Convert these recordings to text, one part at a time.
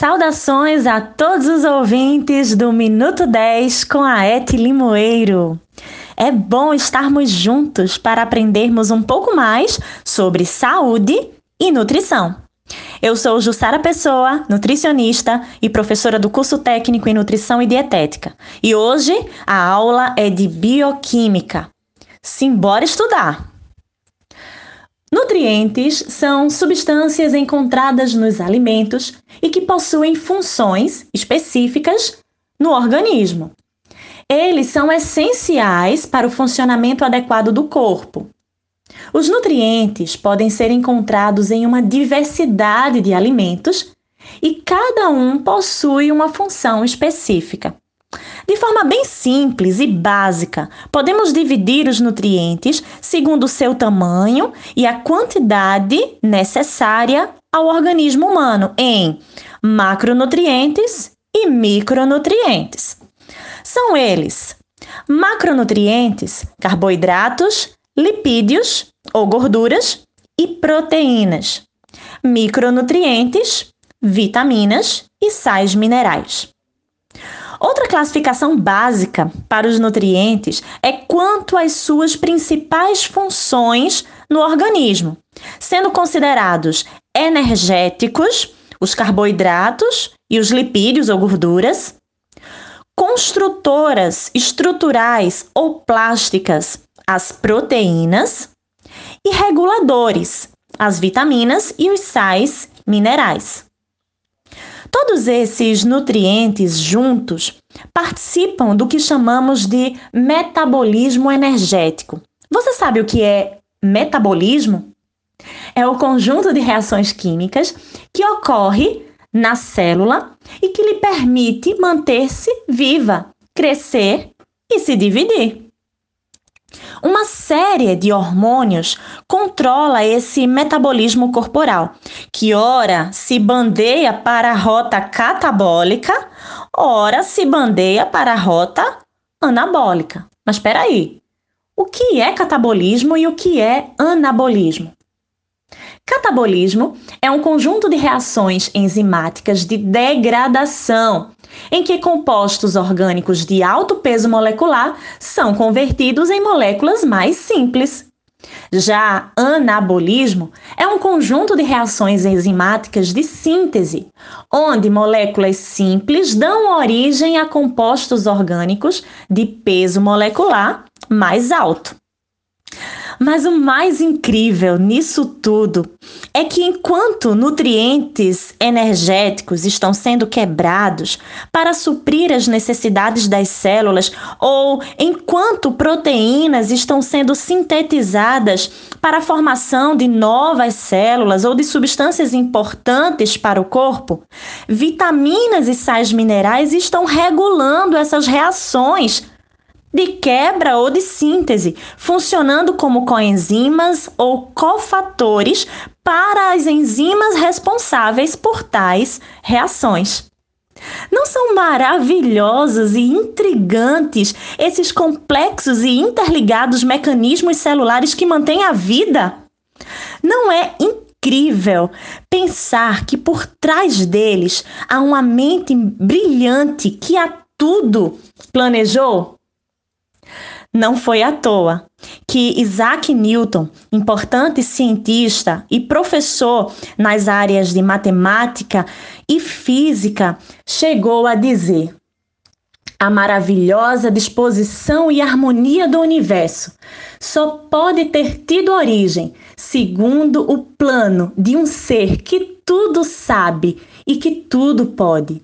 Saudações a todos os ouvintes do Minuto 10 com a Eti Limoeiro. É bom estarmos juntos para aprendermos um pouco mais sobre saúde e nutrição. Eu sou Jussara Pessoa, nutricionista e professora do curso técnico em nutrição e dietética. E hoje a aula é de bioquímica. Simbora estudar! Nutrientes são substâncias encontradas nos alimentos e que possuem funções específicas no organismo. Eles são essenciais para o funcionamento adequado do corpo. Os nutrientes podem ser encontrados em uma diversidade de alimentos e cada um possui uma função específica. De forma bem simples e básica, podemos dividir os nutrientes segundo o seu tamanho e a quantidade necessária ao organismo humano em macronutrientes e micronutrientes. São eles: macronutrientes, carboidratos, lipídios ou gorduras e proteínas. Micronutrientes, vitaminas e sais minerais. Outra classificação básica para os nutrientes é quanto às suas principais funções no organismo, sendo considerados energéticos, os carboidratos e os lipídios ou gorduras, construtoras estruturais ou plásticas, as proteínas, e reguladores, as vitaminas e os sais minerais. Todos esses nutrientes juntos participam do que chamamos de metabolismo energético. Você sabe o que é metabolismo? É o conjunto de reações químicas que ocorre na célula e que lhe permite manter-se viva, crescer e se dividir. Uma série de hormônios controla esse metabolismo corporal, que ora se bandeia para a rota catabólica, ora se bandeia para a rota anabólica. Mas espera aí. O que é catabolismo e o que é anabolismo? Catabolismo é um conjunto de reações enzimáticas de degradação em que compostos orgânicos de alto peso molecular são convertidos em moléculas mais simples. Já anabolismo é um conjunto de reações enzimáticas de síntese, onde moléculas simples dão origem a compostos orgânicos de peso molecular mais alto. Mas o mais incrível nisso tudo é que enquanto nutrientes energéticos estão sendo quebrados para suprir as necessidades das células, ou enquanto proteínas estão sendo sintetizadas para a formação de novas células ou de substâncias importantes para o corpo, vitaminas e sais minerais estão regulando essas reações de quebra ou de síntese, funcionando como coenzimas ou cofatores para as enzimas responsáveis por tais reações. Não são maravilhosos e intrigantes esses complexos e interligados mecanismos celulares que mantêm a vida? Não é incrível pensar que por trás deles há uma mente brilhante que a tudo planejou? Não foi à toa que Isaac Newton, importante cientista e professor nas áreas de matemática e física, chegou a dizer: a maravilhosa disposição e harmonia do universo só pode ter tido origem segundo o plano de um ser que tudo sabe e que tudo pode.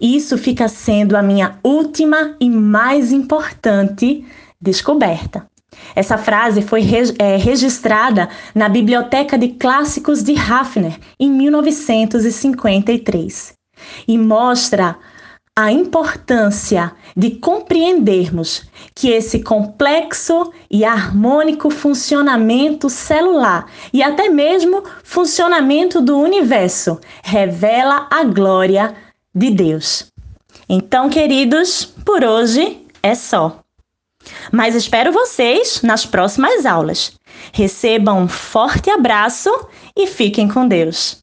Isso fica sendo a minha última e mais importante descoberta. Essa frase foi é, registrada na Biblioteca de Clássicos de Hafner em 1953 e mostra a importância de compreendermos que esse complexo e harmônico funcionamento celular e até mesmo funcionamento do universo revela a glória de Deus. Então, queridos, por hoje é só. Mas espero vocês nas próximas aulas. Recebam um forte abraço e fiquem com Deus.